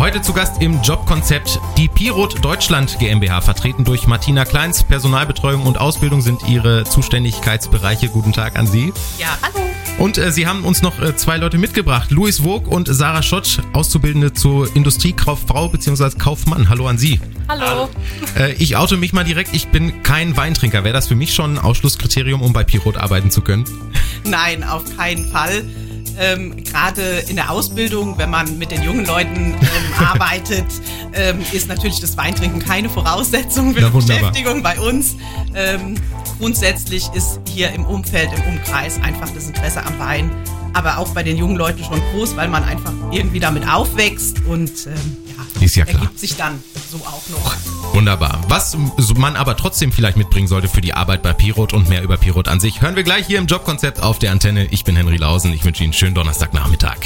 Heute zu Gast im Jobkonzept die Pirot Deutschland GmbH, vertreten durch Martina Kleins. Personalbetreuung und Ausbildung sind ihre Zuständigkeitsbereiche. Guten Tag an Sie. Ja, hallo. Und äh, Sie haben uns noch äh, zwei Leute mitgebracht. Louis Wog und Sarah Schott, Auszubildende zur Industriekauffrau bzw. Kaufmann. Hallo an Sie. Hallo. Äh, ich oute mich mal direkt, ich bin kein Weintrinker. Wäre das für mich schon ein Ausschlusskriterium, um bei Pirot arbeiten zu können? Nein, auf keinen Fall. Ähm, Gerade in der Ausbildung, wenn man mit den jungen Leuten ähm, arbeitet, ähm, ist natürlich das Weintrinken keine Voraussetzung für Na, die. Beschäftigung bei uns. Ähm, grundsätzlich ist hier im Umfeld, im Umkreis einfach das Interesse am Wein, aber auch bei den jungen Leuten schon groß, weil man einfach irgendwie damit aufwächst und ähm, Ist ja klar. ergibt sich dann so auch noch. Wunderbar. Was man aber trotzdem vielleicht mitbringen sollte für die Arbeit bei Pirot und mehr über Pirot an sich, hören wir gleich hier im Jobkonzept auf der Antenne. Ich bin Henry Lausen. Ich wünsche Ihnen einen schönen Donnerstagnachmittag.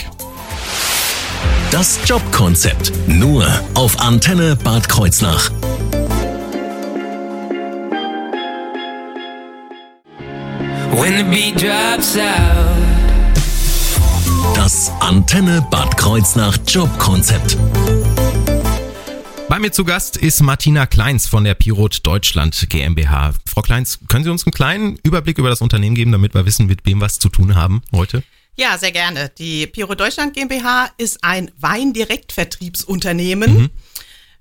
Das Jobkonzept. Nur auf Antenne Bad Kreuznach. When the beat drops out. Das Antenne Bad Kreuznach Jobkonzept. Bei mir zu Gast ist Martina Kleins von der Pirot Deutschland GmbH. Frau Kleins, können Sie uns einen kleinen Überblick über das Unternehmen geben, damit wir wissen, mit wem wir es zu tun haben heute? Ja, sehr gerne. Die Piro Deutschland GmbH ist ein Weindirektvertriebsunternehmen.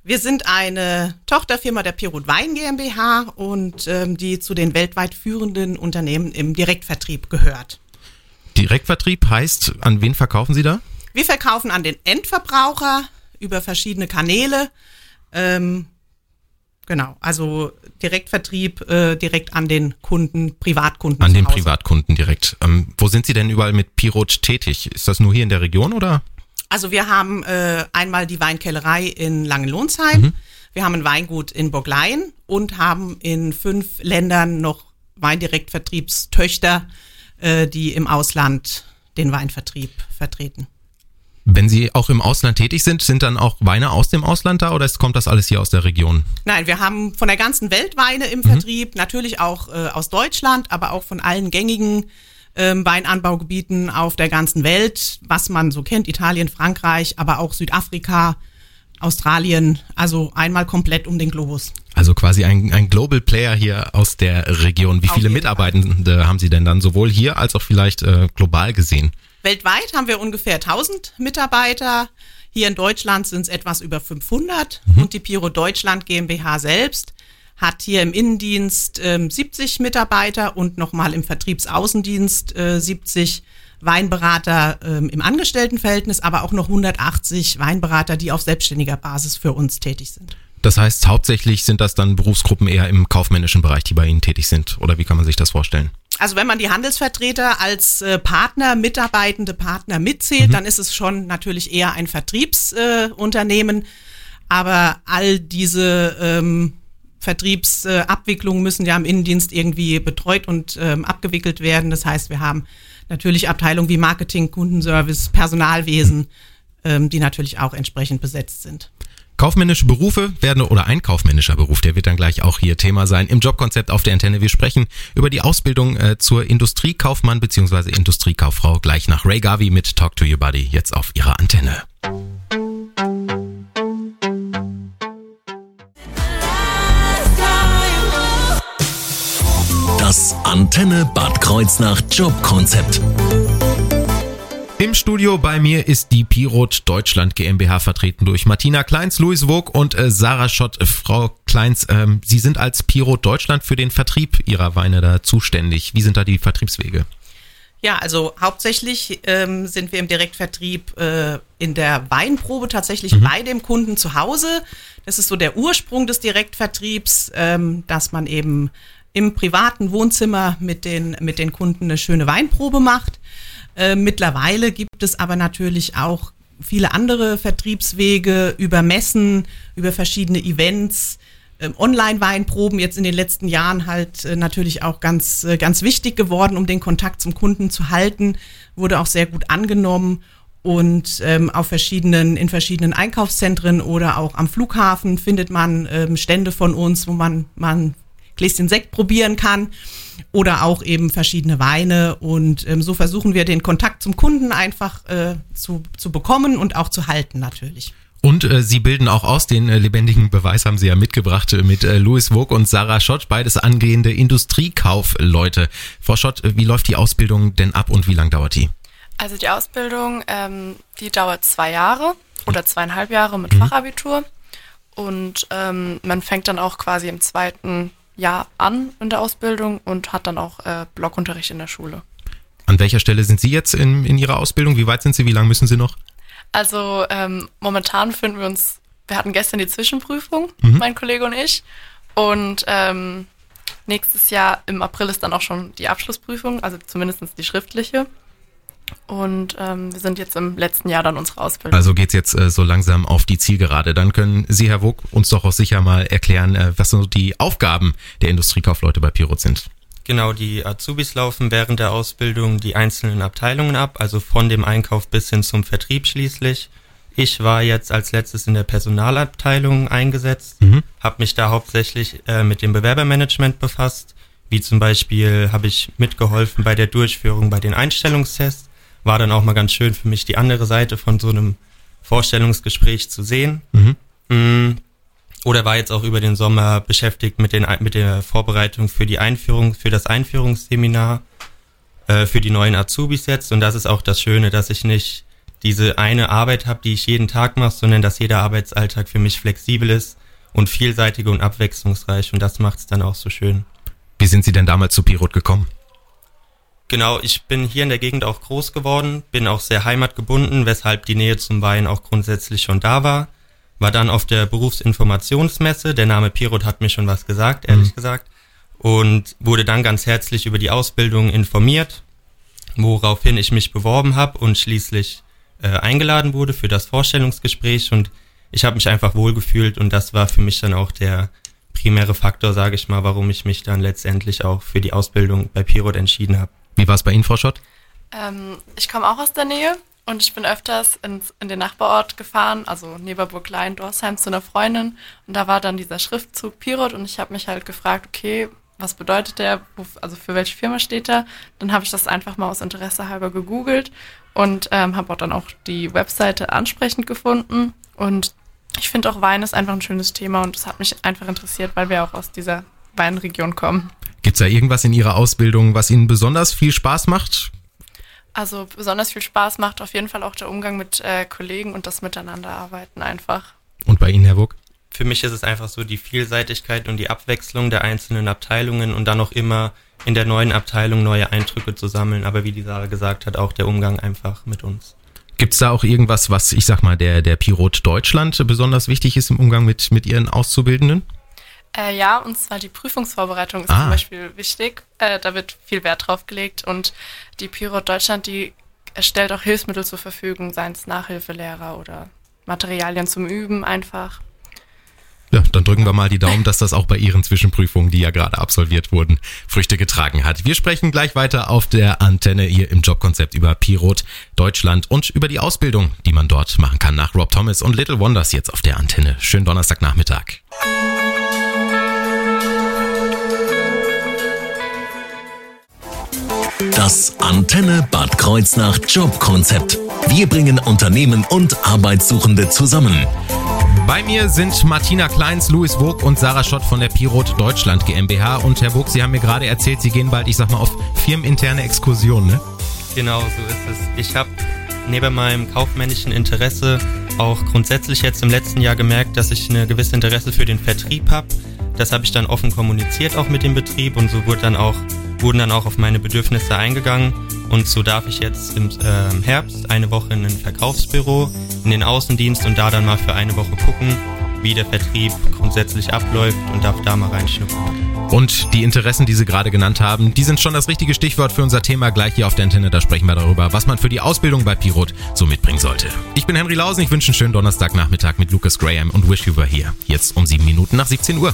Wir sind eine Tochterfirma der Pirot Wein GmbH und ähm, die zu den weltweit führenden Unternehmen im Direktvertrieb gehört. Direktvertrieb heißt, an wen verkaufen Sie da? Wir verkaufen an den Endverbraucher über verschiedene Kanäle. Ähm, genau, also Direktvertrieb äh, direkt an den Kunden, Privatkunden. An den Hause. Privatkunden direkt. Ähm, wo sind Sie denn überall mit Pirot tätig? Ist das nur hier in der Region oder? Also wir haben äh, einmal die Weinkellerei in Langenlohnsheim, wir haben ein Weingut in Burglein und haben in fünf Ländern noch Weindirektvertriebstöchter, äh, die im Ausland den Weinvertrieb vertreten. Wenn Sie auch im Ausland tätig sind, sind dann auch Weine aus dem Ausland da oder kommt das alles hier aus der Region? Nein, wir haben von der ganzen Welt Weine im Vertrieb, natürlich auch äh, aus Deutschland, aber auch von allen gängigen ähm, Weinanbaugebieten auf der ganzen Welt, was man so kennt, Italien, Frankreich, aber auch Südafrika, Australien, also einmal komplett um den Globus. Also quasi ein, ein Global Player hier aus der Region. Wie viele Mitarbeitende haben Sie denn dann sowohl hier als auch vielleicht äh, global gesehen? Weltweit haben wir ungefähr 1000 Mitarbeiter. Hier in Deutschland sind es etwas über 500 und die Piro Deutschland GmbH selbst hat hier im Innendienst ähm, 70 Mitarbeiter und nochmal im Vertriebsaußendienst äh, 70 Weinberater ähm, im Angestelltenverhältnis, aber auch noch 180 Weinberater, die auf selbstständiger Basis für uns tätig sind. Das heißt, hauptsächlich sind das dann Berufsgruppen eher im kaufmännischen Bereich, die bei Ihnen tätig sind. Oder wie kann man sich das vorstellen? Also wenn man die Handelsvertreter als äh, Partner, mitarbeitende Partner mitzählt, dann ist es schon natürlich eher ein Vertriebsunternehmen. Äh. Aber all diese ähm, Vertriebsabwicklungen müssen ja im Innendienst irgendwie betreut und ähm, abgewickelt werden. Das heißt, wir haben natürlich Abteilungen wie Marketing, Kundenservice, Personalwesen, ähm, die natürlich auch entsprechend besetzt sind. Kaufmännische Berufe werden oder ein kaufmännischer Beruf, der wird dann gleich auch hier Thema sein im Jobkonzept auf der Antenne. Wir sprechen über die Ausbildung äh, zur Industriekaufmann bzw. Industriekauffrau gleich nach Ray Garvey mit Talk to Your Buddy jetzt auf ihrer Antenne. Das Antenne Bad Kreuznach Jobkonzept. Im Studio bei mir ist die Pirot Deutschland GmbH vertreten durch Martina Kleins, Louis Wog und äh, Sarah Schott. Äh, Frau Kleins, ähm, Sie sind als Pirot Deutschland für den Vertrieb Ihrer Weine da zuständig. Wie sind da die Vertriebswege? Ja, also hauptsächlich ähm, sind wir im Direktvertrieb äh, in der Weinprobe tatsächlich bei dem Kunden zu Hause. Das ist so der Ursprung des Direktvertriebs, ähm, dass man eben im privaten Wohnzimmer mit den, mit den Kunden eine schöne Weinprobe macht. Äh, mittlerweile gibt es aber natürlich auch viele andere Vertriebswege über Messen, über verschiedene Events, ähm, Online-Weinproben jetzt in den letzten Jahren halt äh, natürlich auch ganz, äh, ganz wichtig geworden, um den Kontakt zum Kunden zu halten, wurde auch sehr gut angenommen und ähm, auf verschiedenen, in verschiedenen Einkaufszentren oder auch am Flughafen findet man ähm, Stände von uns, wo man, man Gläschen Sekt probieren kann oder auch eben verschiedene Weine. Und ähm, so versuchen wir den Kontakt zum Kunden einfach äh, zu, zu bekommen und auch zu halten natürlich. Und äh, Sie bilden auch aus, den äh, lebendigen Beweis haben Sie ja mitgebracht äh, mit äh, Louis Vogt und Sarah Schott, beides angehende Industriekaufleute. Frau Schott, äh, wie läuft die Ausbildung denn ab und wie lang dauert die? Also die Ausbildung, ähm, die dauert zwei Jahre oder zweieinhalb Jahre mit mhm. Fachabitur. Und ähm, man fängt dann auch quasi im zweiten Jahr an in der Ausbildung und hat dann auch äh, Blockunterricht in der Schule. An welcher Stelle sind Sie jetzt in, in Ihrer Ausbildung? Wie weit sind Sie? Wie lange müssen Sie noch? Also ähm, momentan befinden wir uns, wir hatten gestern die Zwischenprüfung, mhm. mein Kollege und ich. Und ähm, nächstes Jahr im April ist dann auch schon die Abschlussprüfung, also zumindest die schriftliche. Und ähm, wir sind jetzt im letzten Jahr dann unsere Ausbildung. Also geht's jetzt äh, so langsam auf die Zielgerade. Dann können Sie, Herr Wog, uns doch auch sicher mal erklären, äh, was so die Aufgaben der Industriekaufleute bei Pirot sind. Genau, die Azubis laufen während der Ausbildung die einzelnen Abteilungen ab, also von dem Einkauf bis hin zum Vertrieb schließlich. Ich war jetzt als letztes in der Personalabteilung eingesetzt, mhm. habe mich da hauptsächlich äh, mit dem Bewerbermanagement befasst, wie zum Beispiel habe ich mitgeholfen bei der Durchführung bei den Einstellungstests. War dann auch mal ganz schön für mich die andere Seite von so einem Vorstellungsgespräch zu sehen. Mhm. Mm, oder war jetzt auch über den Sommer beschäftigt mit, den, mit der Vorbereitung für die Einführung, für das Einführungsseminar äh, für die neuen Azubis jetzt. Und das ist auch das Schöne, dass ich nicht diese eine Arbeit habe, die ich jeden Tag mache, sondern dass jeder Arbeitsalltag für mich flexibel ist und vielseitig und abwechslungsreich. Und das macht es dann auch so schön. Wie sind Sie denn damals zu Pirot gekommen? Genau, ich bin hier in der Gegend auch groß geworden, bin auch sehr heimatgebunden, weshalb die Nähe zum Wein auch grundsätzlich schon da war war dann auf der Berufsinformationsmesse. Der Name Pirot hat mir schon was gesagt, ehrlich mhm. gesagt. Und wurde dann ganz herzlich über die Ausbildung informiert, woraufhin ich mich beworben habe und schließlich äh, eingeladen wurde für das Vorstellungsgespräch. Und ich habe mich einfach wohlgefühlt und das war für mich dann auch der primäre Faktor, sage ich mal, warum ich mich dann letztendlich auch für die Ausbildung bei Pirot entschieden habe. Wie war es bei Ihnen, Frau Schott? Ähm, ich komme auch aus der Nähe und ich bin öfters ins, in den Nachbarort gefahren, also Neberburg-Klein, Dorsheim zu einer Freundin. Und da war dann dieser Schriftzug Pirot und ich habe mich halt gefragt, okay, was bedeutet der, also für welche Firma steht er? Dann habe ich das einfach mal aus Interesse halber gegoogelt und ähm, habe auch dann auch die Webseite ansprechend gefunden. Und ich finde auch Wein ist einfach ein schönes Thema und es hat mich einfach interessiert, weil wir auch aus dieser Weinregion kommen. Gibt es da irgendwas in Ihrer Ausbildung, was Ihnen besonders viel Spaß macht? Also besonders viel Spaß macht auf jeden Fall auch der Umgang mit äh, Kollegen und das Miteinanderarbeiten einfach. Und bei Ihnen, Herr Wuck? Für mich ist es einfach so die Vielseitigkeit und die Abwechslung der einzelnen Abteilungen und dann auch immer in der neuen Abteilung neue Eindrücke zu sammeln. Aber wie die Sarah gesagt hat, auch der Umgang einfach mit uns. Gibt es da auch irgendwas, was ich sag mal, der, der Pilot Deutschland besonders wichtig ist im Umgang mit, mit Ihren Auszubildenden? Äh, ja, und zwar die Prüfungsvorbereitung ist ah. zum Beispiel wichtig. Äh, da wird viel Wert drauf gelegt und die Pilot Deutschland, die stellt auch Hilfsmittel zur Verfügung, seien es Nachhilfelehrer oder Materialien zum Üben einfach. Ja, dann drücken wir mal die Daumen, dass das auch bei Ihren Zwischenprüfungen, die ja gerade absolviert wurden, Früchte getragen hat. Wir sprechen gleich weiter auf der Antenne hier im Jobkonzept über Pirot Deutschland und über die Ausbildung, die man dort machen kann nach Rob Thomas und Little Wonders jetzt auf der Antenne. Schönen Donnerstagnachmittag. Das Antenne Bad Kreuznach Jobkonzept. Wir bringen Unternehmen und Arbeitssuchende zusammen. Bei mir sind Martina Kleins, Louis Wog und Sarah Schott von der Pirot Deutschland GmbH. Und Herr Wog, Sie haben mir gerade erzählt, Sie gehen bald, ich sag mal, auf firmeninterne Exkursionen, ne? Genau, so ist es. Ich habe neben meinem kaufmännischen Interesse auch grundsätzlich jetzt im letzten Jahr gemerkt, dass ich eine gewisse Interesse für den Vertrieb habe. Das habe ich dann offen kommuniziert auch mit dem Betrieb und so wurde dann auch wurden dann auch auf meine Bedürfnisse eingegangen und so darf ich jetzt im äh, Herbst eine Woche in ein Verkaufsbüro, in den Außendienst und da dann mal für eine Woche gucken, wie der Vertrieb grundsätzlich abläuft und darf da mal reinschnuppern. Und die Interessen, die Sie gerade genannt haben, die sind schon das richtige Stichwort für unser Thema gleich hier auf der Antenne. Da sprechen wir darüber, was man für die Ausbildung bei Pirot so mitbringen sollte. Ich bin Henry Lausen, ich wünsche einen schönen Donnerstagnachmittag mit Lucas Graham und Wish You Were Here. Jetzt um sieben Minuten nach 17 Uhr.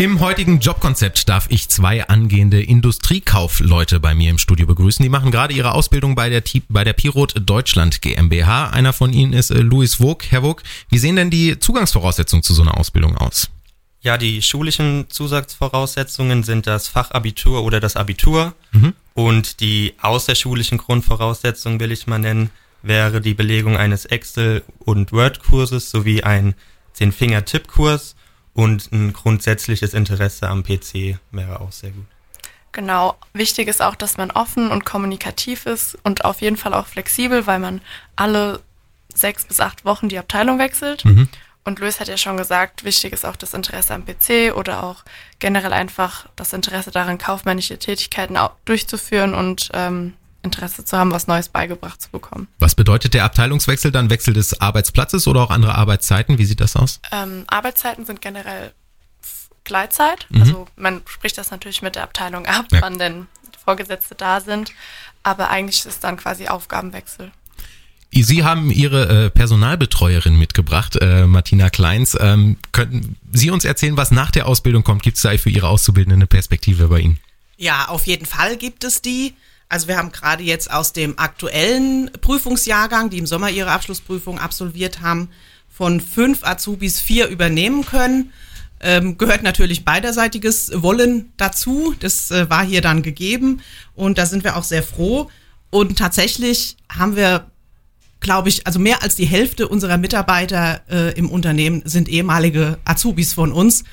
Im heutigen Jobkonzept darf ich zwei angehende Industriekaufleute bei mir im Studio begrüßen. Die machen gerade ihre Ausbildung bei der, bei der Pirot Deutschland GmbH. Einer von ihnen ist äh, Louis Vogt. Herr Vogt, wie sehen denn die Zugangsvoraussetzungen zu so einer Ausbildung aus? Ja, die schulischen Zusatzvoraussetzungen sind das Fachabitur oder das Abitur. Mhm. Und die außerschulischen Grundvoraussetzungen, will ich mal nennen, wäre die Belegung eines Excel- und Word-Kurses sowie ein Zehn-Finger-Tipp-Kurs und ein grundsätzliches Interesse am PC wäre auch sehr gut. Genau. Wichtig ist auch, dass man offen und kommunikativ ist und auf jeden Fall auch flexibel, weil man alle sechs bis acht Wochen die Abteilung wechselt. Mhm. Und Luis hat ja schon gesagt, wichtig ist auch das Interesse am PC oder auch generell einfach das Interesse daran, kaufmännische Tätigkeiten durchzuführen und ähm, Interesse zu haben, was Neues beigebracht zu bekommen. Was bedeutet der Abteilungswechsel dann? Wechsel des Arbeitsplatzes oder auch andere Arbeitszeiten? Wie sieht das aus? Ähm, Arbeitszeiten sind generell Gleitzeit. Mhm. Also man spricht das natürlich mit der Abteilung ab, ja. wann denn Vorgesetzte da sind. Aber eigentlich ist es dann quasi Aufgabenwechsel. Sie haben Ihre äh, Personalbetreuerin mitgebracht, äh, Martina Kleins. Ähm, könnten Sie uns erzählen, was nach der Ausbildung kommt? Gibt es da für Ihre Auszubildende eine Perspektive bei Ihnen? Ja, auf jeden Fall gibt es die. Also wir haben gerade jetzt aus dem aktuellen Prüfungsjahrgang, die im Sommer ihre Abschlussprüfung absolviert haben, von fünf Azubis vier übernehmen können. Ähm, gehört natürlich beiderseitiges Wollen dazu. Das äh, war hier dann gegeben und da sind wir auch sehr froh. Und tatsächlich haben wir glaube ich, also mehr als die Hälfte unserer Mitarbeiter äh, im Unternehmen sind ehemalige Azubis von uns.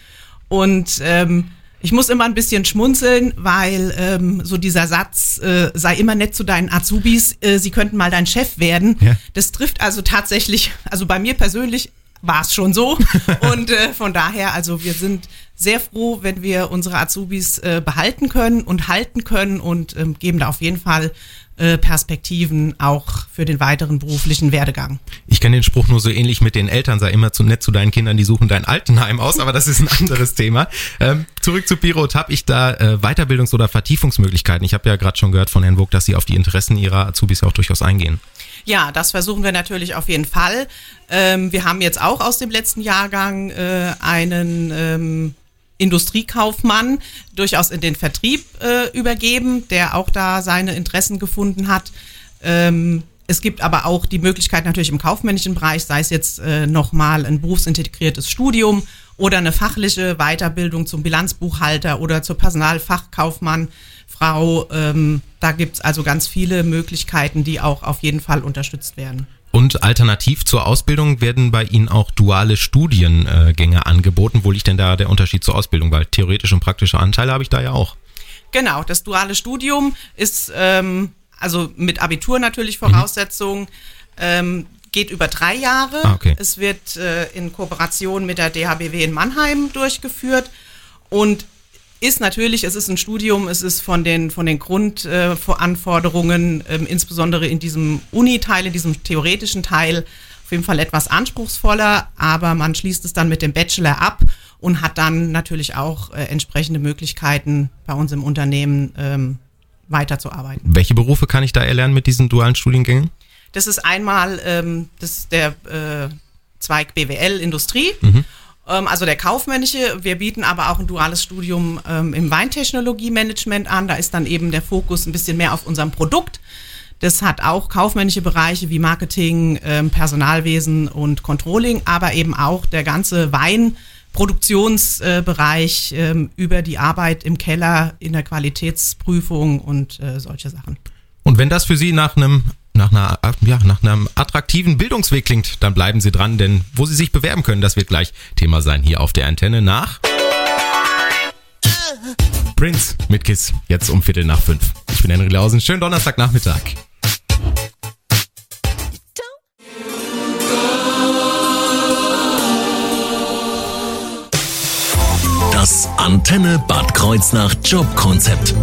Und ähm, ich muss immer ein bisschen schmunzeln, weil ähm, so dieser Satz, äh, sei immer nett zu deinen Azubis, äh, sie könnten mal dein Chef werden, ja. das trifft also tatsächlich, also bei mir persönlich war es schon so. Und äh, von daher, also wir sind sehr froh, wenn wir unsere Azubis äh, behalten können und halten können und ähm, geben da auf jeden Fall äh, Perspektiven auch für den weiteren beruflichen Werdegang. Ich kenne den Spruch nur so ähnlich mit den Eltern, sei immer zu nett zu deinen Kindern, die suchen dein Altenheim aus, aber das ist ein anderes Thema. Ähm, zurück zu Pirot, habe ich da äh, Weiterbildungs- oder Vertiefungsmöglichkeiten? Ich habe ja gerade schon gehört von Herrn Vogt, dass Sie auf die Interessen Ihrer Azubis auch durchaus eingehen. Ja, das versuchen wir natürlich auf jeden Fall. Ähm, wir haben jetzt auch aus dem letzten Jahrgang äh, einen ähm, Industriekaufmann durchaus in den Vertrieb äh, übergeben, der auch da seine Interessen gefunden hat. Ähm, es gibt aber auch die Möglichkeit natürlich im kaufmännischen Bereich, sei es jetzt äh, nochmal ein berufsintegriertes Studium oder eine fachliche Weiterbildung zum Bilanzbuchhalter oder zur Personalfachkaufmann, Frau. Ähm, da gibt's also ganz viele Möglichkeiten, die auch auf jeden Fall unterstützt werden. Und alternativ zur Ausbildung werden bei Ihnen auch duale Studiengänge angeboten. Wo liegt denn da der Unterschied zur Ausbildung? Weil theoretische und praktische Anteile habe ich da ja auch. Genau, das duale Studium ist ähm, also mit Abitur natürlich. Voraussetzung. Mhm. Ähm, geht über drei Jahre. Ah, okay. Es wird äh, in Kooperation mit der DHBW in Mannheim durchgeführt und ist natürlich, es ist ein Studium, es ist von den, von den Grundanforderungen, äh, ähm, insbesondere in diesem Uni-Teil, in diesem theoretischen Teil, auf jeden Fall etwas anspruchsvoller, aber man schließt es dann mit dem Bachelor ab und hat dann natürlich auch äh, entsprechende Möglichkeiten bei uns im Unternehmen ähm, weiterzuarbeiten. Welche Berufe kann ich da erlernen mit diesen dualen Studiengängen? Das ist einmal ähm, das der äh, Zweig BWL Industrie. Mhm also der kaufmännische. Wir bieten aber auch ein duales Studium ähm, im Weintechnologie-Management an. Da ist dann eben der Fokus ein bisschen mehr auf unserem Produkt. Das hat auch kaufmännische Bereiche wie Marketing, ähm, Personalwesen und Controlling, aber eben auch der ganze Weinproduktionsbereich ähm, über die Arbeit im Keller in der Qualitätsprüfung und äh, solche Sachen. Und wenn das für Sie nach einem nach, einer, ja, nach einem attraktiven Bildungsweg klingt, dann bleiben Sie dran, denn wo Sie sich bewerben können, das wird gleich Thema sein hier auf der Antenne nach Prince mit Kiss, jetzt um Viertel nach fünf. Ich bin Henry Lausen, schönen Donnerstagnachmittag. Das Antenne Bad Kreuznach Jobkonzept.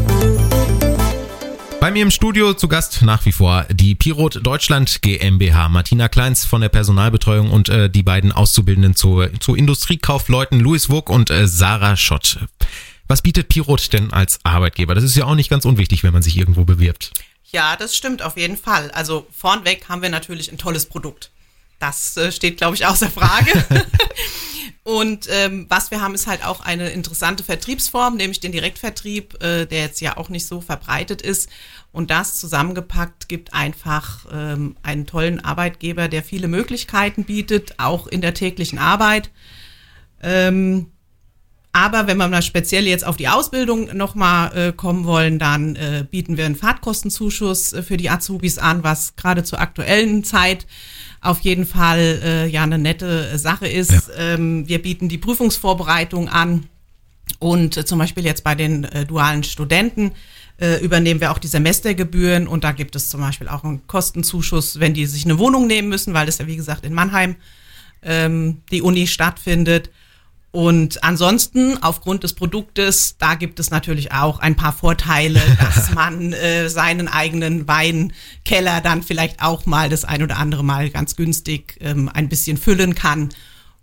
Bei mir im Studio zu Gast nach wie vor die Pirot Deutschland GmbH, Martina Kleins von der Personalbetreuung und äh, die beiden Auszubildenden zu, zu Industriekaufleuten Louis Wog und äh, Sarah Schott. Was bietet Pirot denn als Arbeitgeber? Das ist ja auch nicht ganz unwichtig, wenn man sich irgendwo bewirbt. Ja, das stimmt auf jeden Fall. Also vornweg haben wir natürlich ein tolles Produkt. Das äh, steht, glaube ich, außer Frage. Und ähm, was wir haben, ist halt auch eine interessante Vertriebsform, nämlich den Direktvertrieb, äh, der jetzt ja auch nicht so verbreitet ist. Und das zusammengepackt gibt einfach ähm, einen tollen Arbeitgeber, der viele Möglichkeiten bietet, auch in der täglichen Arbeit. Ähm, aber wenn wir mal speziell jetzt auf die Ausbildung nochmal äh, kommen wollen, dann äh, bieten wir einen Fahrtkostenzuschuss äh, für die Azubis an, was gerade zur aktuellen Zeit auf jeden Fall äh, ja eine nette Sache ist. Ja. Ähm, wir bieten die Prüfungsvorbereitung an und äh, zum Beispiel jetzt bei den äh, dualen Studenten äh, übernehmen wir auch die Semestergebühren und da gibt es zum Beispiel auch einen Kostenzuschuss, wenn die sich eine Wohnung nehmen müssen, weil es ja wie gesagt in Mannheim ähm, die Uni stattfindet. Und ansonsten, aufgrund des Produktes, da gibt es natürlich auch ein paar Vorteile, dass man äh, seinen eigenen Weinkeller dann vielleicht auch mal das ein oder andere Mal ganz günstig ähm, ein bisschen füllen kann.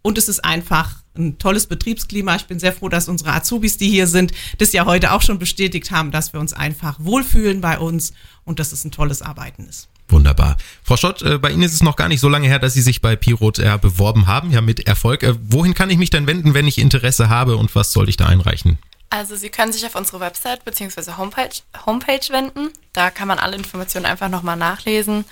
Und es ist einfach ein tolles Betriebsklima. Ich bin sehr froh, dass unsere Azubis, die hier sind, das ja heute auch schon bestätigt haben, dass wir uns einfach wohlfühlen bei uns und dass es ein tolles Arbeiten ist. Wunderbar. Frau Schott, äh, bei Ihnen ist es noch gar nicht so lange her, dass Sie sich bei Pirot beworben haben, ja mit Erfolg. Äh, wohin kann ich mich denn wenden, wenn ich Interesse habe und was soll ich da einreichen? Also Sie können sich auf unsere Website bzw. Homepage, Homepage wenden. Da kann man alle Informationen einfach nochmal nachlesen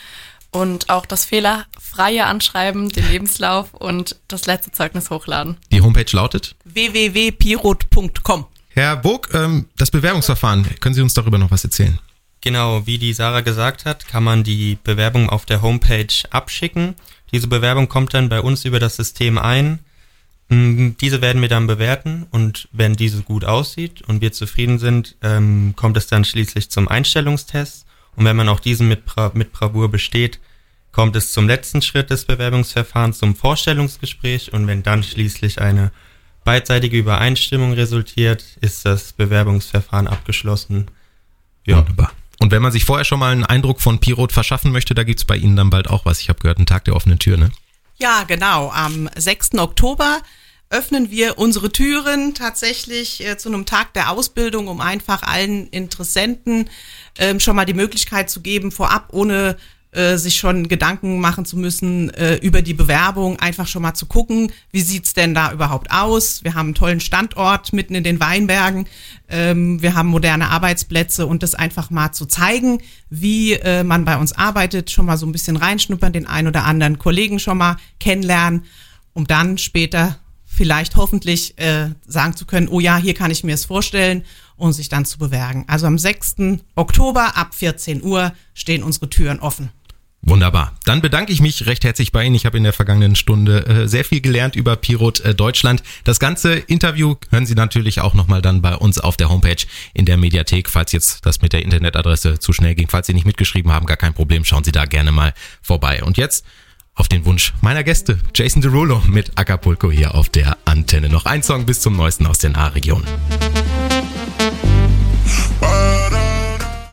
und auch das fehlerfreie Anschreiben, den Lebenslauf und das letzte Zeugnis hochladen. Die Homepage lautet www.pirot.com. Herr Burg, ähm, das Bewerbungsverfahren, können Sie uns darüber noch was erzählen? Genau, wie die Sarah gesagt hat, kann man die Bewerbung auf der Homepage abschicken. Diese Bewerbung kommt dann bei uns über das System ein. Mm, diese werden wir dann bewerten und wenn diese gut aussieht und wir zufrieden sind, ähm, kommt es dann schließlich zum Einstellungstest. Und wenn man auch diesen mit, Bra mit Bravour besteht, kommt es zum letzten Schritt des Bewerbungsverfahrens, zum Vorstellungsgespräch. Und wenn dann schließlich eine beidseitige Übereinstimmung resultiert, ist das Bewerbungsverfahren abgeschlossen. Ja. Wunderbar. Und wenn man sich vorher schon mal einen Eindruck von Pirot verschaffen möchte, da gibt's bei Ihnen dann bald auch was. Ich habe gehört, einen Tag der offenen Tür, ne? Ja, genau. Am 6. Oktober öffnen wir unsere Türen tatsächlich äh, zu einem Tag der Ausbildung, um einfach allen Interessenten ähm, schon mal die Möglichkeit zu geben, vorab ohne äh, sich schon Gedanken machen zu müssen äh, über die Bewerbung, einfach schon mal zu gucken, wie sieht's denn da überhaupt aus. Wir haben einen tollen Standort mitten in den Weinbergen, ähm, wir haben moderne Arbeitsplätze und das einfach mal zu zeigen, wie äh, man bei uns arbeitet, schon mal so ein bisschen reinschnuppern, den einen oder anderen Kollegen schon mal kennenlernen, um dann später vielleicht hoffentlich äh, sagen zu können, oh ja, hier kann ich mir es vorstellen und sich dann zu bewerben. Also am 6. Oktober ab 14 Uhr stehen unsere Türen offen. Wunderbar. Dann bedanke ich mich recht herzlich bei Ihnen. Ich habe in der vergangenen Stunde äh, sehr viel gelernt über Pirot äh, Deutschland. Das ganze Interview hören Sie natürlich auch nochmal dann bei uns auf der Homepage in der Mediathek. Falls jetzt das mit der Internetadresse zu schnell ging, falls Sie nicht mitgeschrieben haben, gar kein Problem, schauen Sie da gerne mal vorbei. Und jetzt auf den Wunsch meiner Gäste, Jason Derulo mit Acapulco hier auf der Antenne. Noch ein Song bis zum neuesten aus der Nahregion. region